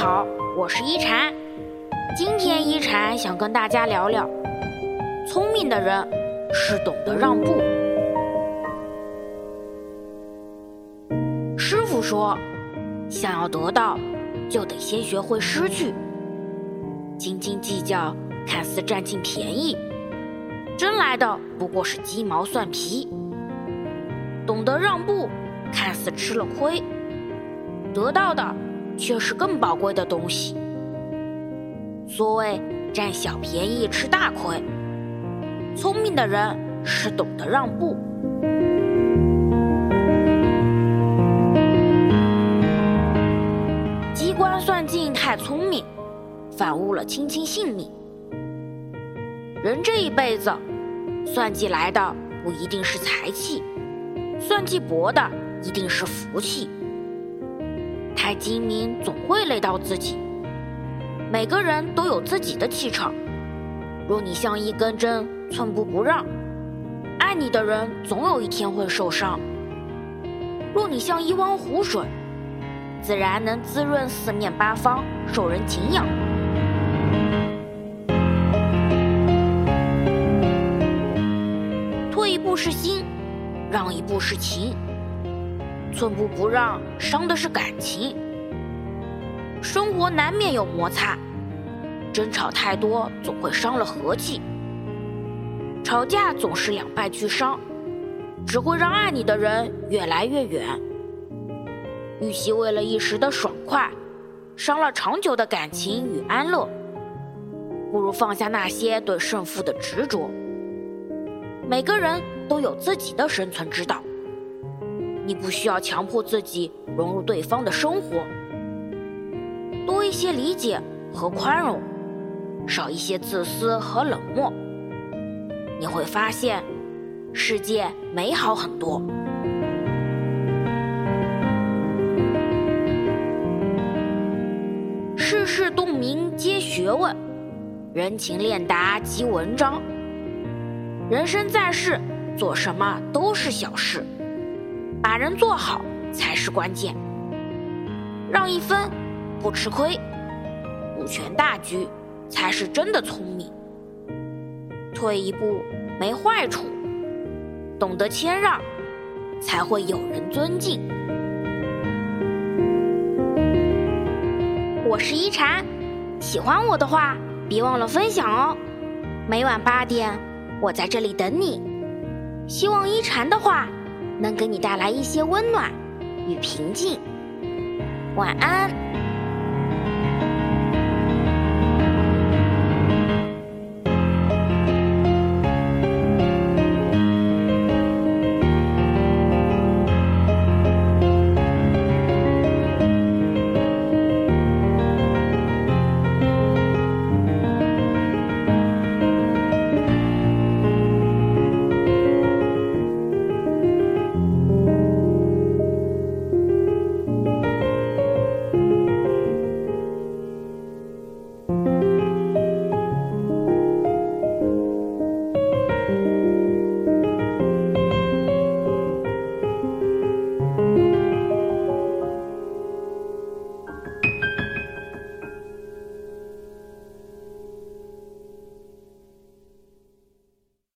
好，我是一禅。今天一禅想跟大家聊聊，聪明的人是懂得让步。师傅说，想要得到，就得先学会失去。斤斤计较，看似占尽便宜，争来的不过是鸡毛蒜皮。懂得让步，看似吃了亏，得到的却是更宝贵的东西。所谓占小便宜吃大亏，聪明的人是懂得让步。机关算尽太聪明，反误了卿卿性命。人这一辈子，算计来的不一定是财气。算计薄的一定是福气，太精明总会累到自己。每个人都有自己的气场，若你像一根针，寸步不让，爱你的人总有一天会受伤；若你像一汪湖水，自然能滋润四面八方，受人敬仰。退一步是心。让一步是情，寸步不让伤的是感情。生活难免有摩擦，争吵太多总会伤了和气。吵架总是两败俱伤，只会让爱你的人越来越远。与其为了一时的爽快，伤了长久的感情与安乐，不如放下那些对胜负的执着。每个人都有自己的生存之道，你不需要强迫自己融入对方的生活，多一些理解和宽容，少一些自私和冷漠，你会发现世界美好很多。世事洞明皆学问，人情练达即文章。人生在世，做什么都是小事，把人做好才是关键。让一分，不吃亏，顾全大局才是真的聪明。退一步没坏处，懂得谦让，才会有人尊敬。我是一禅，喜欢我的话，别忘了分享哦。每晚八点。我在这里等你，希望一禅的话能给你带来一些温暖与平静。晚安。